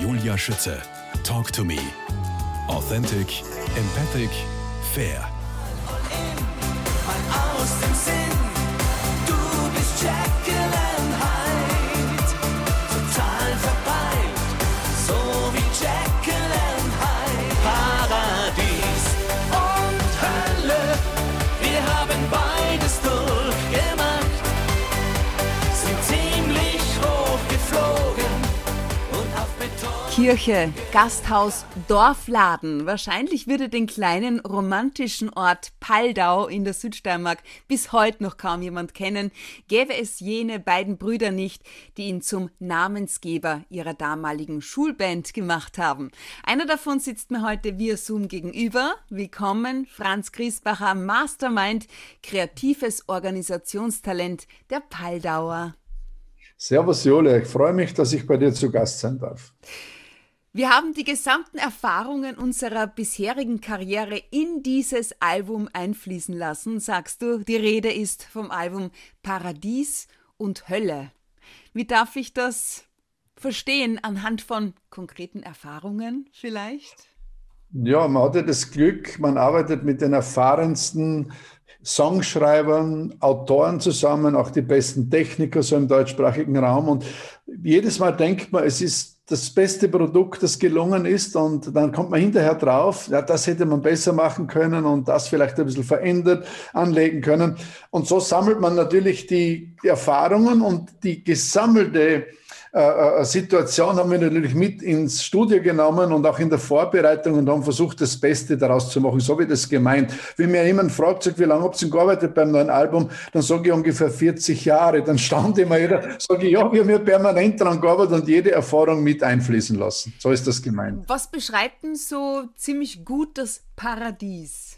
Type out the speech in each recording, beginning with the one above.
Julia Schütze. Talk to me. Authentic, empathic, fair. Aus dem Sinn, du bist Jacqueline Kirche, Gasthaus, Dorfladen. Wahrscheinlich würde den kleinen romantischen Ort Paldau in der Südsteiermark bis heute noch kaum jemand kennen, gäbe es jene beiden Brüder nicht, die ihn zum Namensgeber ihrer damaligen Schulband gemacht haben. Einer davon sitzt mir heute via Zoom gegenüber. Willkommen, Franz Griesbacher, Mastermind, kreatives Organisationstalent der Paldauer. Servus Julia, ich freue mich, dass ich bei dir zu Gast sein darf. Wir haben die gesamten Erfahrungen unserer bisherigen Karriere in dieses Album einfließen lassen, sagst du. Die Rede ist vom Album Paradies und Hölle. Wie darf ich das verstehen? Anhand von konkreten Erfahrungen vielleicht? Ja, man hatte das Glück, man arbeitet mit den erfahrensten Songschreibern, Autoren zusammen, auch die besten Techniker so im deutschsprachigen Raum. Und jedes Mal denkt man, es ist das beste Produkt, das gelungen ist. Und dann kommt man hinterher drauf, ja, das hätte man besser machen können und das vielleicht ein bisschen verändert, anlegen können. Und so sammelt man natürlich die Erfahrungen und die gesammelte äh, Situation haben wir natürlich mit ins Studio genommen und auch in der Vorbereitung und haben versucht, das Beste daraus zu machen. So wie das gemeint. Wenn mir jemand fragt, sagt, wie lange habt ihr gearbeitet beim neuen Album, dann sage ich ungefähr 40 Jahre. Dann staunt immer jeder, sage ich, ja, wir haben ja permanent daran gearbeitet und jede Erfahrung mit einfließen lassen. So ist das gemeint. Was beschreibt denn so ziemlich gut das Paradies?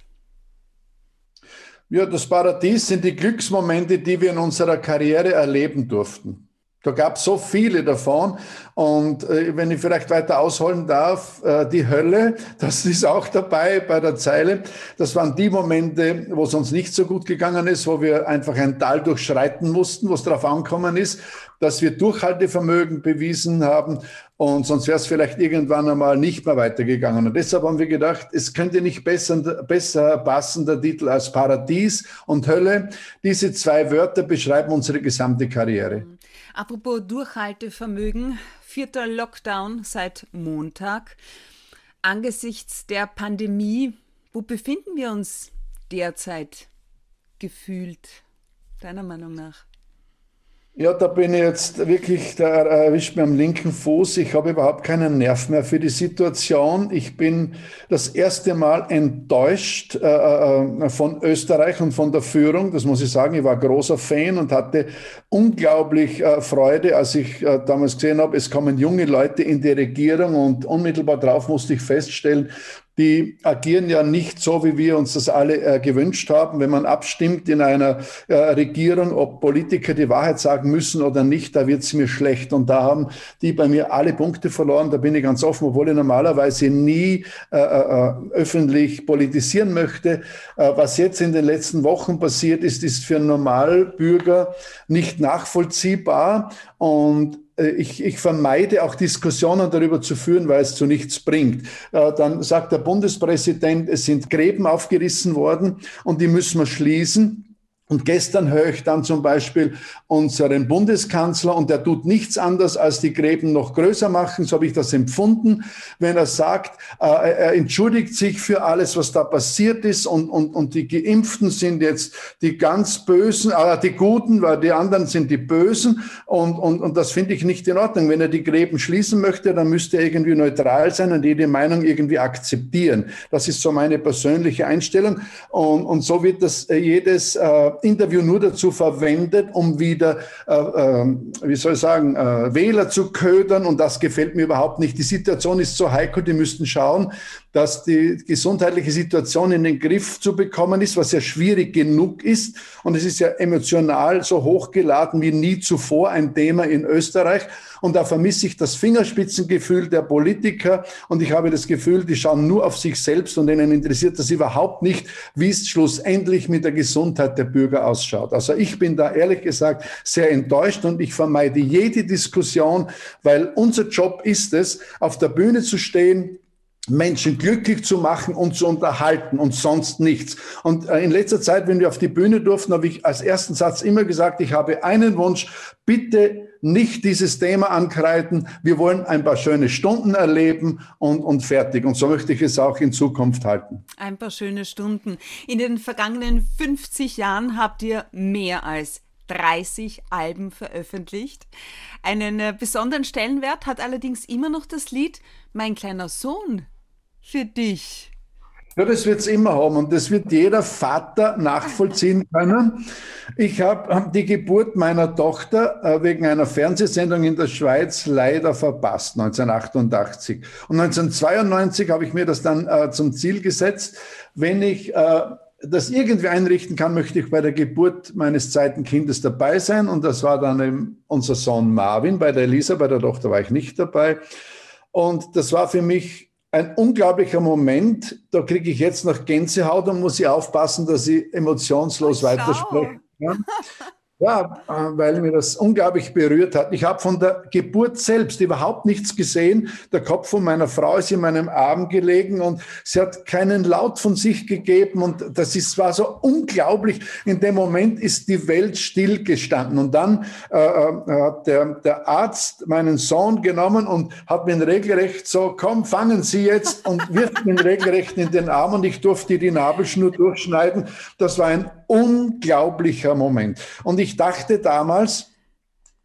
Ja, das Paradies sind die Glücksmomente, die wir in unserer Karriere erleben durften. Da gab es so viele davon. Und äh, wenn ich vielleicht weiter ausholen darf, äh, die Hölle, das ist auch dabei bei der Zeile. Das waren die Momente, wo es uns nicht so gut gegangen ist, wo wir einfach ein Tal durchschreiten mussten, wo es darauf ankommen ist, dass wir Durchhaltevermögen bewiesen haben. Und sonst wäre es vielleicht irgendwann einmal nicht mehr weitergegangen. Und deshalb haben wir gedacht, es könnte nicht besser, besser passen, der Titel als Paradies und Hölle. Diese zwei Wörter beschreiben unsere gesamte Karriere. Apropos Durchhaltevermögen, vierter Lockdown seit Montag. Angesichts der Pandemie, wo befinden wir uns derzeit gefühlt, deiner Meinung nach? Ja, da bin ich jetzt wirklich, da erwischt mir am linken Fuß. Ich habe überhaupt keinen Nerv mehr für die Situation. Ich bin das erste Mal enttäuscht äh, äh, von Österreich und von der Führung. Das muss ich sagen. Ich war großer Fan und hatte unglaublich äh, Freude, als ich äh, damals gesehen habe, es kommen junge Leute in die Regierung und unmittelbar darauf musste ich feststellen, die agieren ja nicht so, wie wir uns das alle äh, gewünscht haben. Wenn man abstimmt in einer äh, Regierung, ob Politiker die Wahrheit sagen müssen oder nicht, da wird es mir schlecht. Und da haben die bei mir alle Punkte verloren. Da bin ich ganz offen, obwohl ich normalerweise nie äh, äh, öffentlich politisieren möchte. Äh, was jetzt in den letzten Wochen passiert ist, ist für Normalbürger nicht nachvollziehbar. Und äh, ich, ich, vermeide auch Diskussionen darüber zu führen, weil es zu nichts bringt. Äh, dann sagt der Bundespräsident, es sind Gräben aufgerissen worden und die müssen wir schließen. Und gestern höre ich dann zum Beispiel unseren Bundeskanzler und der tut nichts anderes, als die Gräben noch größer machen. So habe ich das empfunden, wenn er sagt, äh, er entschuldigt sich für alles, was da passiert ist und, und, und die Geimpften sind jetzt die ganz Bösen, äh, die Guten, weil die anderen sind die Bösen und, und, und das finde ich nicht in Ordnung. Wenn er die Gräben schließen möchte, dann müsste er irgendwie neutral sein und jede Meinung irgendwie akzeptieren. Das ist so meine persönliche Einstellung und, und so wird das äh, jedes äh, Interview nur dazu verwendet, um wieder, äh, äh, wie soll ich sagen, äh, Wähler zu ködern. Und das gefällt mir überhaupt nicht. Die Situation ist so heikel, die müssten schauen, dass die gesundheitliche Situation in den Griff zu bekommen ist, was ja schwierig genug ist. Und es ist ja emotional so hochgeladen wie nie zuvor ein Thema in Österreich. Und da vermisse ich das Fingerspitzengefühl der Politiker und ich habe das Gefühl, die schauen nur auf sich selbst und ihnen interessiert das überhaupt nicht, wie es schlussendlich mit der Gesundheit der Bürger ausschaut. Also ich bin da ehrlich gesagt sehr enttäuscht und ich vermeide jede Diskussion, weil unser Job ist es, auf der Bühne zu stehen, Menschen glücklich zu machen und zu unterhalten und sonst nichts. Und äh, in letzter Zeit, wenn wir auf die Bühne durften, habe ich als ersten Satz immer gesagt, ich habe einen Wunsch, bitte nicht dieses Thema ankreiden. Wir wollen ein paar schöne Stunden erleben und, und fertig. Und so möchte ich es auch in Zukunft halten. Ein paar schöne Stunden. In den vergangenen 50 Jahren habt ihr mehr als 30 Alben veröffentlicht. Einen äh, besonderen Stellenwert hat allerdings immer noch das Lied Mein kleiner Sohn für dich? Ja, das wird es immer haben und das wird jeder Vater nachvollziehen können. Ich habe die Geburt meiner Tochter äh, wegen einer Fernsehsendung in der Schweiz leider verpasst, 1988. Und 1992 habe ich mir das dann äh, zum Ziel gesetzt, wenn ich äh, das irgendwie einrichten kann, möchte ich bei der Geburt meines zweiten Kindes dabei sein. Und das war dann eben unser Sohn Marvin. Bei der Elisa, bei der Tochter war ich nicht dabei. Und das war für mich ein unglaublicher Moment. Da kriege ich jetzt noch Gänsehaut und muss ich aufpassen, dass ich emotionslos weiterspreche. Ja, äh, weil mir das unglaublich berührt hat. Ich habe von der Geburt selbst überhaupt nichts gesehen. Der Kopf von meiner Frau ist in meinem Arm gelegen und sie hat keinen Laut von sich gegeben. Und das ist, war so unglaublich. In dem Moment ist die Welt stillgestanden. Und dann äh, äh, hat der, der Arzt meinen Sohn genommen und hat mir regelrecht so, komm, fangen Sie jetzt und wirft ihn regelrecht in den Arm und ich durfte die Nabelschnur durchschneiden. Das war ein unglaublicher Moment. Und ich dachte damals,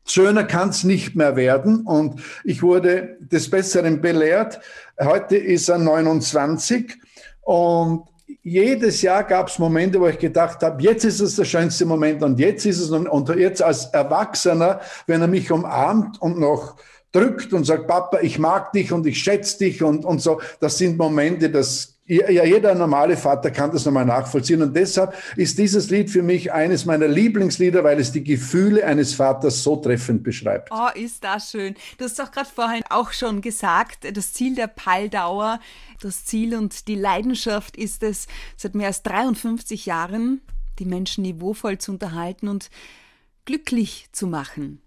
schöner kann es nicht mehr werden. Und ich wurde des Besseren belehrt. Heute ist er 29 und jedes Jahr gab es Momente, wo ich gedacht habe, jetzt ist es der schönste Moment und jetzt ist es und jetzt als Erwachsener, wenn er mich umarmt und noch drückt und sagt, Papa, ich mag dich und ich schätze dich und, und so, das sind Momente, das ja, jeder normale Vater kann das nochmal nachvollziehen. Und deshalb ist dieses Lied für mich eines meiner Lieblingslieder, weil es die Gefühle eines Vaters so treffend beschreibt. Oh, ist das schön. Du hast doch gerade vorhin auch schon gesagt, das Ziel der Paldauer, das Ziel und die Leidenschaft ist es, seit mehr als 53 Jahren die Menschen niveauvoll zu unterhalten und glücklich zu machen.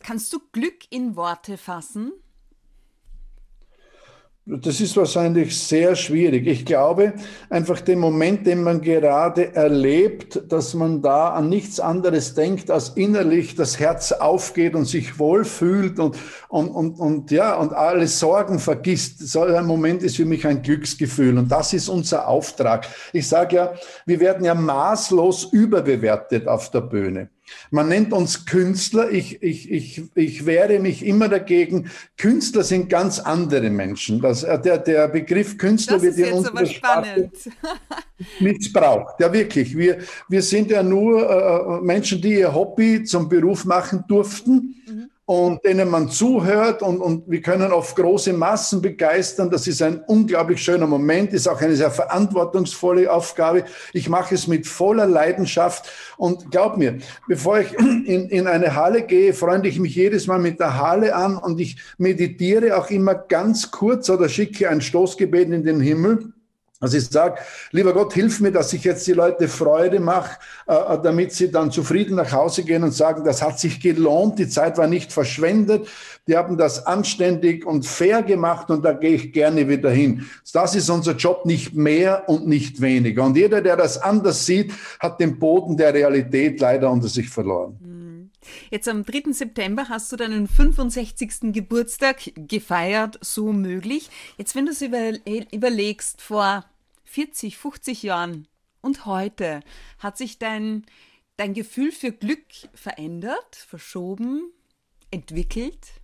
Kannst du Glück in Worte fassen? Das ist wahrscheinlich sehr schwierig. Ich glaube, einfach den Moment, den man gerade erlebt, dass man da an nichts anderes denkt, als innerlich das Herz aufgeht und sich wohlfühlt und, und, und, und, ja, und alle Sorgen vergisst. So ein Moment ist für mich ein Glücksgefühl und das ist unser Auftrag. Ich sage ja, wir werden ja maßlos überbewertet auf der Bühne. Man nennt uns Künstler. Ich, ich, ich, ich wehre mich immer dagegen. Künstler sind ganz andere Menschen. Das, äh, der, der Begriff Künstler das wird in unserer Sprache missbraucht. Ja, wirklich. Wir, wir sind ja nur äh, äh, Menschen, die ihr Hobby zum Beruf machen durften. Und denen man zuhört und, und wir können auf große Massen begeistern. Das ist ein unglaublich schöner Moment, ist auch eine sehr verantwortungsvolle Aufgabe. Ich mache es mit voller Leidenschaft und glaub mir, bevor ich in, in eine Halle gehe, freunde ich mich jedes Mal mit der Halle an und ich meditiere auch immer ganz kurz oder schicke ein Stoßgebet in den Himmel also ich sage, lieber Gott, hilf mir, dass ich jetzt die Leute Freude mache, äh, damit sie dann zufrieden nach Hause gehen und sagen, das hat sich gelohnt, die Zeit war nicht verschwendet, die haben das anständig und fair gemacht und da gehe ich gerne wieder hin. Das ist unser Job, nicht mehr und nicht weniger. Und jeder, der das anders sieht, hat den Boden der Realität leider unter sich verloren. Mhm. Jetzt am 3. September hast du deinen 65. Geburtstag gefeiert, so möglich. Jetzt, wenn du es überlegst, vor 40, 50 Jahren und heute, hat sich dein, dein Gefühl für Glück verändert, verschoben, entwickelt?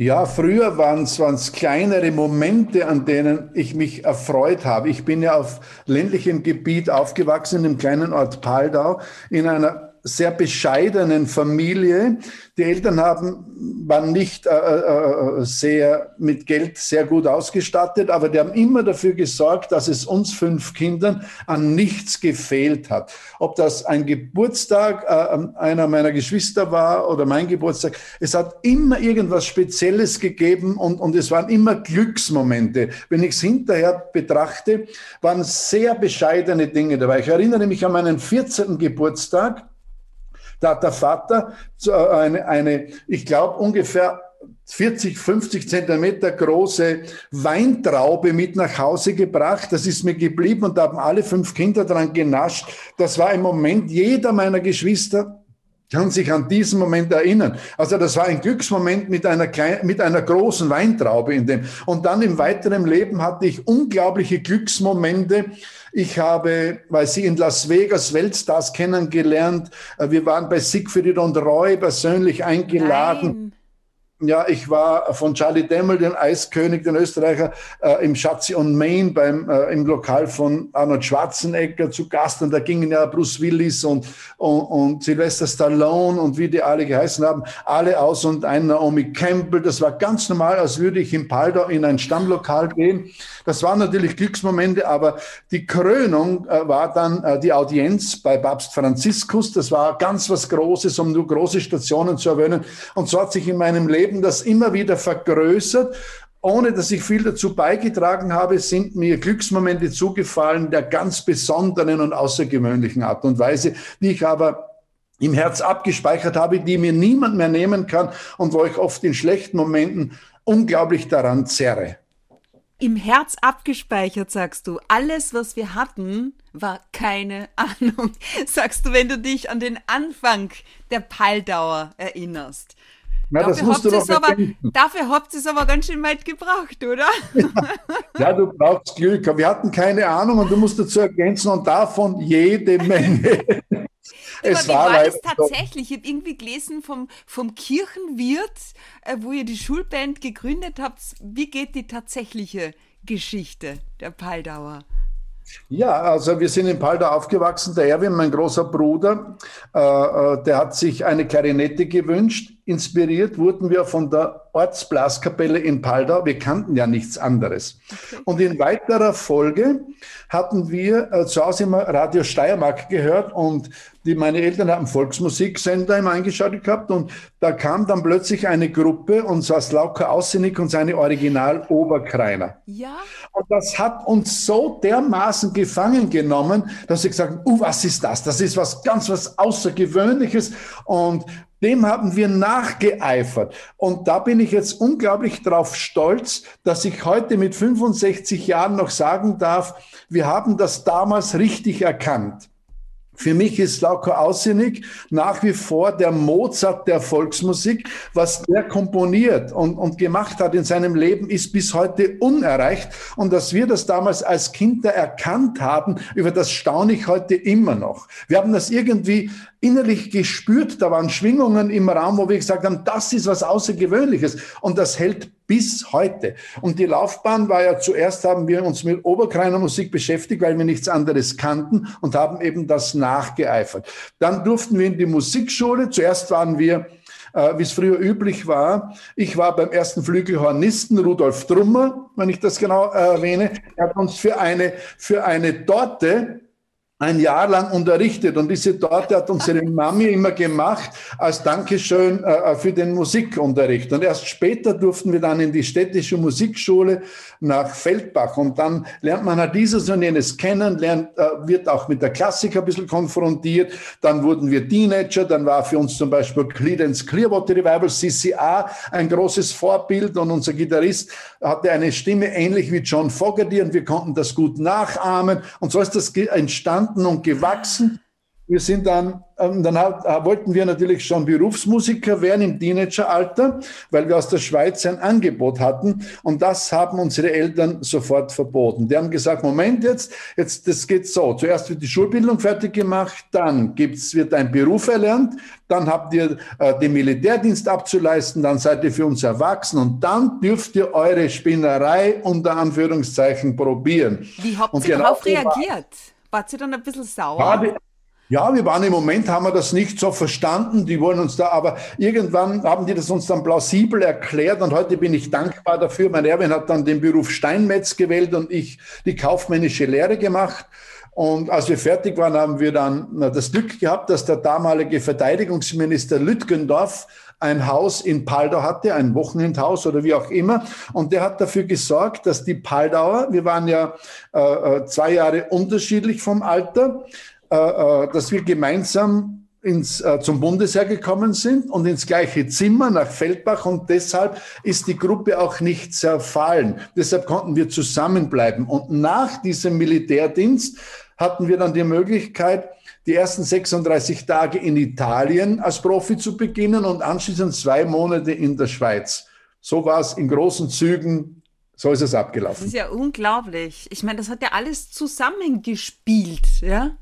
Ja, früher waren es kleinere Momente, an denen ich mich erfreut habe. Ich bin ja auf ländlichem Gebiet aufgewachsen, im kleinen Ort Paldau, in einer sehr bescheidenen Familie. Die Eltern haben, waren nicht äh, äh, sehr mit Geld sehr gut ausgestattet, aber die haben immer dafür gesorgt, dass es uns fünf Kindern an nichts gefehlt hat. Ob das ein Geburtstag äh, einer meiner Geschwister war oder mein Geburtstag, es hat immer irgendwas Spezielles gegeben und, und es waren immer Glücksmomente. Wenn ich es hinterher betrachte, waren sehr bescheidene Dinge dabei. Ich erinnere mich an meinen 14. Geburtstag. Da hat der Vater eine, eine ich glaube, ungefähr 40, 50 Zentimeter große Weintraube mit nach Hause gebracht. Das ist mir geblieben und da haben alle fünf Kinder dran genascht. Das war im Moment jeder meiner Geschwister kann sich an diesen Moment erinnern. Also das war ein Glücksmoment mit einer, kleinen, mit einer großen Weintraube in dem. Und dann im weiteren Leben hatte ich unglaubliche Glücksmomente. Ich habe, weil sie in Las Vegas Weltstars kennengelernt. Äh, wir waren bei Siegfried und Roy persönlich eingeladen. Nein. Ja, ich war von Charlie Demmel, den Eiskönig, den Österreicher, äh, im Schatzi on Main beim, äh, im Lokal von Arnold Schwarzenegger zu Gast. Und da gingen ja Bruce Willis und, und, und Sylvester Stallone und wie die alle geheißen haben, alle aus und ein Naomi Campbell. Das war ganz normal, als würde ich in Paldau in ein Stammlokal gehen. Das waren natürlich Glücksmomente, aber die Krönung äh, war dann äh, die Audienz bei Papst Franziskus. Das war ganz was Großes, um nur große Stationen zu erwähnen. Und so hat sich in meinem Leben Leben das immer wieder vergrößert. Ohne dass ich viel dazu beigetragen habe, sind mir Glücksmomente zugefallen der ganz besonderen und außergewöhnlichen Art und Weise, die ich aber im Herz abgespeichert habe, die mir niemand mehr nehmen kann und wo ich oft in schlechten Momenten unglaublich daran zerre. Im Herz abgespeichert, sagst du. Alles, was wir hatten, war keine Ahnung, sagst du, wenn du dich an den Anfang der Paldauer erinnerst. Na, dafür das musst du doch aber, Dafür habt ihr es aber ganz schön weit gebracht, oder? ja, du brauchst Glück. Wir hatten keine Ahnung und du musst dazu ergänzen und davon jede Menge. es war, war das tatsächlich? Ich habe irgendwie gelesen vom, vom Kirchenwirt, äh, wo ihr die Schulband gegründet habt. Wie geht die tatsächliche Geschichte der Paldauer? Ja, also wir sind in Paldau aufgewachsen. Der Erwin, mein großer Bruder, äh, äh, der hat sich eine Klarinette gewünscht. Inspiriert wurden wir von der Ortsblaskapelle in Paldau. Wir kannten ja nichts anderes. Okay. Und in weiterer Folge hatten wir äh, zu Hause immer Radio Steiermark gehört und die, meine Eltern haben Volksmusiksender immer eingeschaltet gehabt und da kam dann plötzlich eine Gruppe und zwar Slauka Aussinig und seine Original Oberkreiner. Ja. Und das hat uns so dermaßen gefangen genommen, dass sie gesagt haben, uh, was ist das? Das ist was ganz was Außergewöhnliches und dem haben wir nachgeeifert. Und da bin ich jetzt unglaublich drauf stolz, dass ich heute mit 65 Jahren noch sagen darf, wir haben das damals richtig erkannt. Für mich ist Lauko Ausinnig nach wie vor der Mozart der Volksmusik. Was der komponiert und, und gemacht hat in seinem Leben, ist bis heute unerreicht. Und dass wir das damals als Kinder erkannt haben, über das staune ich heute immer noch. Wir haben das irgendwie innerlich gespürt. Da waren Schwingungen im Raum, wo wir gesagt haben, das ist was Außergewöhnliches. Und das hält bis heute. Und die Laufbahn war ja zuerst haben wir uns mit Oberkreiner Musik beschäftigt, weil wir nichts anderes kannten und haben eben das nachgeeifert. Dann durften wir in die Musikschule. Zuerst waren wir äh, wie es früher üblich war. Ich war beim ersten Flügelhornisten Rudolf Drummer, wenn ich das genau erwähne. Er hat uns für eine, für eine Torte ein Jahr lang unterrichtet. Und diese Torte hat unsere Mami immer gemacht als Dankeschön äh, für den Musikunterricht. Und erst später durften wir dann in die städtische Musikschule nach Feldbach. Und dann lernt man halt dieses und jenes kennen, lernt, äh, wird auch mit der Klassik ein bisschen konfrontiert. Dann wurden wir Teenager, dann war für uns zum Beispiel Credence Clearwater Revival, CCA, ein großes Vorbild. Und unser Gitarrist hatte eine Stimme ähnlich wie John Fogerty und wir konnten das gut nachahmen. Und so ist das entstanden entstanden und gewachsen. Wir sind dann, ähm, dann hat, äh, wollten wir natürlich schon Berufsmusiker werden im Teenageralter, weil wir aus der Schweiz ein Angebot hatten. Und das haben unsere Eltern sofort verboten. Die haben gesagt, Moment jetzt, jetzt, das geht so. Zuerst wird die Schulbildung fertig gemacht, dann gibt's, wird ein Beruf erlernt, dann habt ihr äh, den Militärdienst abzuleisten, dann seid ihr für uns erwachsen und dann dürft ihr eure Spinnerei unter Anführungszeichen probieren. Wie habt ihr genau darauf reagiert? War sie dann ein bisschen sauer? Die, Ja, wir waren im Moment, haben wir das nicht so verstanden. Die wollen uns da, aber irgendwann haben die das uns dann plausibel erklärt und heute bin ich dankbar dafür. Mein Erwin hat dann den Beruf Steinmetz gewählt und ich die kaufmännische Lehre gemacht. Und als wir fertig waren, haben wir dann das Glück gehabt, dass der damalige Verteidigungsminister Lütgendorf ein Haus in Paldau hatte, ein Wochenendhaus oder wie auch immer. Und der hat dafür gesorgt, dass die Paldauer, wir waren ja äh, äh zwei Jahre unterschiedlich vom Alter, äh, äh, dass wir gemeinsam ins, äh, zum Bundesheer gekommen sind und ins gleiche Zimmer nach Feldbach und deshalb ist die Gruppe auch nicht zerfallen. Deshalb konnten wir zusammenbleiben. Und nach diesem Militärdienst hatten wir dann die Möglichkeit, die ersten 36 Tage in Italien als Profi zu beginnen und anschließend zwei Monate in der Schweiz. So war es in großen Zügen so ist es abgelaufen. Das ist ja unglaublich. Ich meine, das hat ja alles zusammengespielt, ja?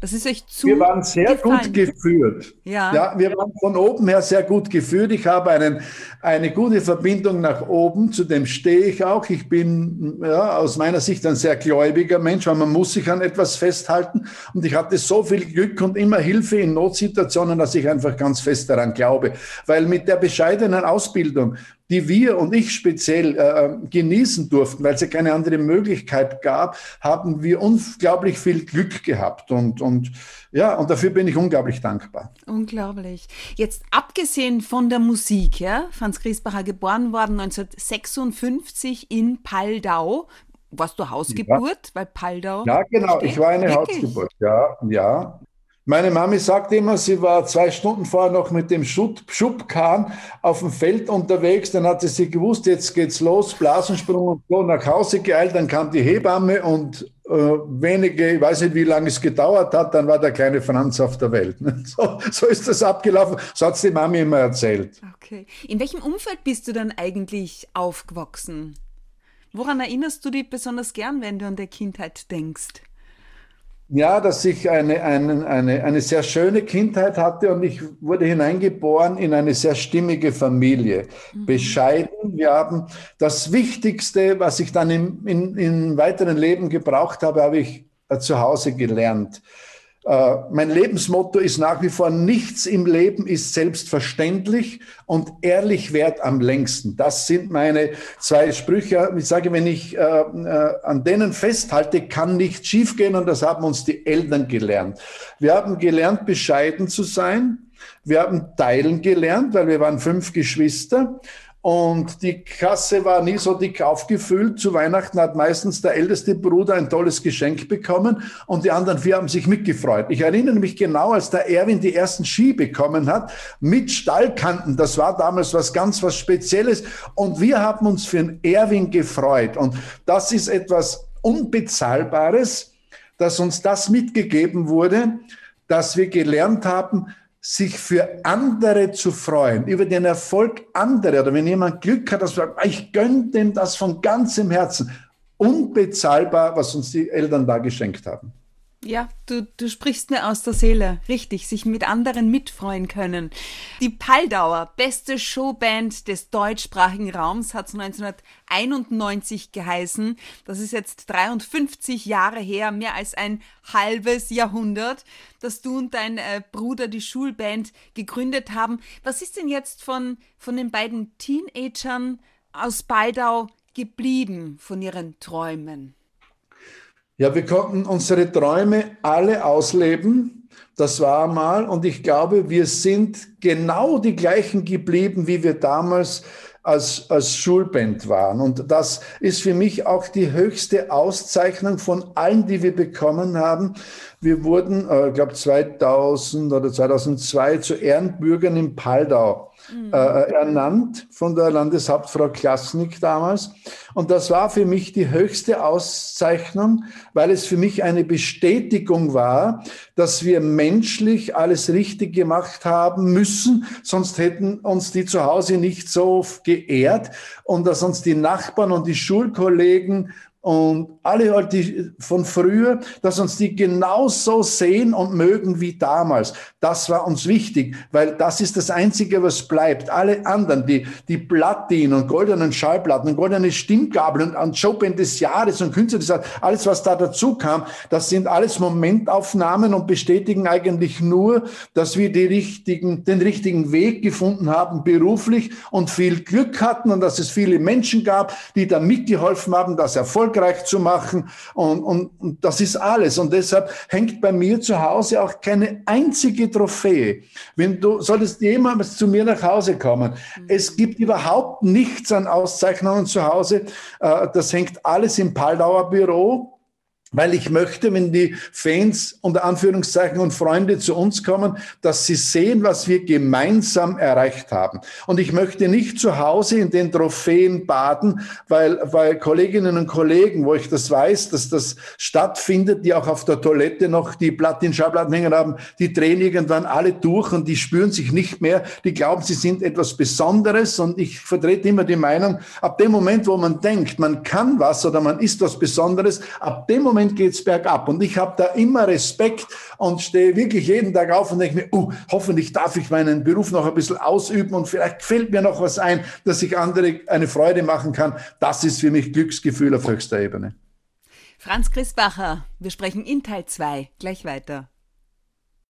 Das ist euch zu. Wir waren sehr gefallen. gut geführt. Ja. ja. Wir waren von oben her sehr gut geführt. Ich habe einen, eine gute Verbindung nach oben, zu dem stehe ich auch. Ich bin ja, aus meiner Sicht ein sehr gläubiger Mensch, weil man muss sich an etwas festhalten. Und ich hatte so viel Glück und immer Hilfe in Notsituationen, dass ich einfach ganz fest daran glaube. Weil mit der bescheidenen Ausbildung, die wir und ich speziell äh, genießen durften, weil es ja keine andere Möglichkeit gab, haben wir unglaublich viel Glück gehabt und, und ja, und dafür bin ich unglaublich dankbar. Unglaublich. Jetzt abgesehen von der Musik, ja, Franz Griesbacher geboren worden 1956 in Paldau. Warst du Hausgeburt, ja. weil Paldau? Ja, genau, steht? ich war eine Wirklich? Hausgeburt, ja, ja. Meine Mami sagt immer, sie war zwei Stunden vorher noch mit dem Schubkahn auf dem Feld unterwegs. Dann hatte sie gewusst, jetzt geht's los, Blasensprung und so nach Hause geeilt. Dann kam die Hebamme und wenige, ich weiß nicht, wie lange es gedauert hat, dann war der kleine Franz auf der Welt. So, so ist das abgelaufen. So hat die Mami immer erzählt. Okay. In welchem Umfeld bist du dann eigentlich aufgewachsen? Woran erinnerst du dich besonders gern, wenn du an der Kindheit denkst? Ja, dass ich eine, eine, eine, eine sehr schöne Kindheit hatte und ich wurde hineingeboren in eine sehr stimmige Familie. Mhm. Bescheiden. Wir haben das Wichtigste, was ich dann im, in, im weiteren Leben gebraucht habe, habe ich äh, zu Hause gelernt. Äh, mein Lebensmotto ist nach wie vor, nichts im Leben ist selbstverständlich und ehrlich wert am längsten. Das sind meine zwei Sprüche. Ich sage, wenn ich äh, äh, an denen festhalte, kann nichts schiefgehen und das haben uns die Eltern gelernt. Wir haben gelernt, bescheiden zu sein. Wir haben teilen gelernt, weil wir waren fünf Geschwister. Und die Kasse war nie so dick aufgefüllt. Zu Weihnachten hat meistens der älteste Bruder ein tolles Geschenk bekommen und die anderen vier haben sich mitgefreut. Ich erinnere mich genau, als der Erwin die ersten Ski bekommen hat, mit Stallkanten. Das war damals was ganz was Spezielles. Und wir haben uns für den Erwin gefreut. Und das ist etwas Unbezahlbares, dass uns das mitgegeben wurde, dass wir gelernt haben, sich für andere zu freuen, über den Erfolg anderer, oder wenn jemand Glück hat, dass man sagt, ich gönne dem das von ganzem Herzen. Unbezahlbar, was uns die Eltern da geschenkt haben. Ja, du, du sprichst mir aus der Seele. Richtig, sich mit anderen mitfreuen können. Die Paldauer, beste Showband des deutschsprachigen Raums, hat 1991 geheißen. Das ist jetzt 53 Jahre her, mehr als ein halbes Jahrhundert, dass du und dein äh, Bruder die Schulband gegründet haben. Was ist denn jetzt von, von den beiden Teenagern aus Paldau geblieben, von ihren Träumen? Ja, wir konnten unsere Träume alle ausleben. Das war mal. Und ich glaube, wir sind genau die gleichen geblieben, wie wir damals als, als Schulband waren. Und das ist für mich auch die höchste Auszeichnung von allen, die wir bekommen haben. Wir wurden, äh, ich glaube 2000 oder 2002 zu Ehrenbürgern in Paldau mhm. äh, ernannt von der Landeshauptfrau Klasnik damals. Und das war für mich die höchste Auszeichnung, weil es für mich eine Bestätigung war, dass wir menschlich alles richtig gemacht haben müssen, sonst hätten uns die zu Hause nicht so geehrt und dass uns die Nachbarn und die Schulkollegen und alle halt von früher, dass uns die genauso sehen und mögen wie damals. Das war uns wichtig, weil das ist das Einzige, was bleibt. Alle anderen, die, die Platin und goldenen Schallplatten und goldene Stimmgabeln und, und Showband des Jahres und Künstler des Jahres, alles, was da dazu kam, das sind alles Momentaufnahmen und bestätigen eigentlich nur, dass wir die richtigen, den richtigen Weg gefunden haben beruflich und viel Glück hatten und dass es viele Menschen gab, die da mitgeholfen haben, dass Erfolg erfolgreich zu machen. Und, und, und das ist alles. Und deshalb hängt bei mir zu Hause auch keine einzige Trophäe. Wenn du solltest jemals zu mir nach Hause kommen, es gibt überhaupt nichts an Auszeichnungen zu Hause. Äh, das hängt alles im Paldauer Büro weil ich möchte, wenn die Fans unter Anführungszeichen und Freunde zu uns kommen, dass sie sehen, was wir gemeinsam erreicht haben. Und ich möchte nicht zu Hause in den Trophäen baden, weil, weil Kolleginnen und Kollegen, wo ich das weiß, dass das stattfindet, die auch auf der Toilette noch die Platin-Schallplatten hängen haben, die drehen irgendwann alle durch und die spüren sich nicht mehr. Die glauben, sie sind etwas Besonderes. Und ich vertrete immer die Meinung, ab dem Moment, wo man denkt, man kann was oder man ist was Besonderes, ab dem Moment Moment geht's bergab. Und ich habe da immer Respekt und stehe wirklich jeden Tag auf und denke mir, uh, hoffentlich darf ich meinen Beruf noch ein bisschen ausüben und vielleicht fällt mir noch was ein, dass ich andere eine Freude machen kann. Das ist für mich Glücksgefühl auf höchster Ebene. Franz Christbacher, wir sprechen in Teil 2 gleich weiter.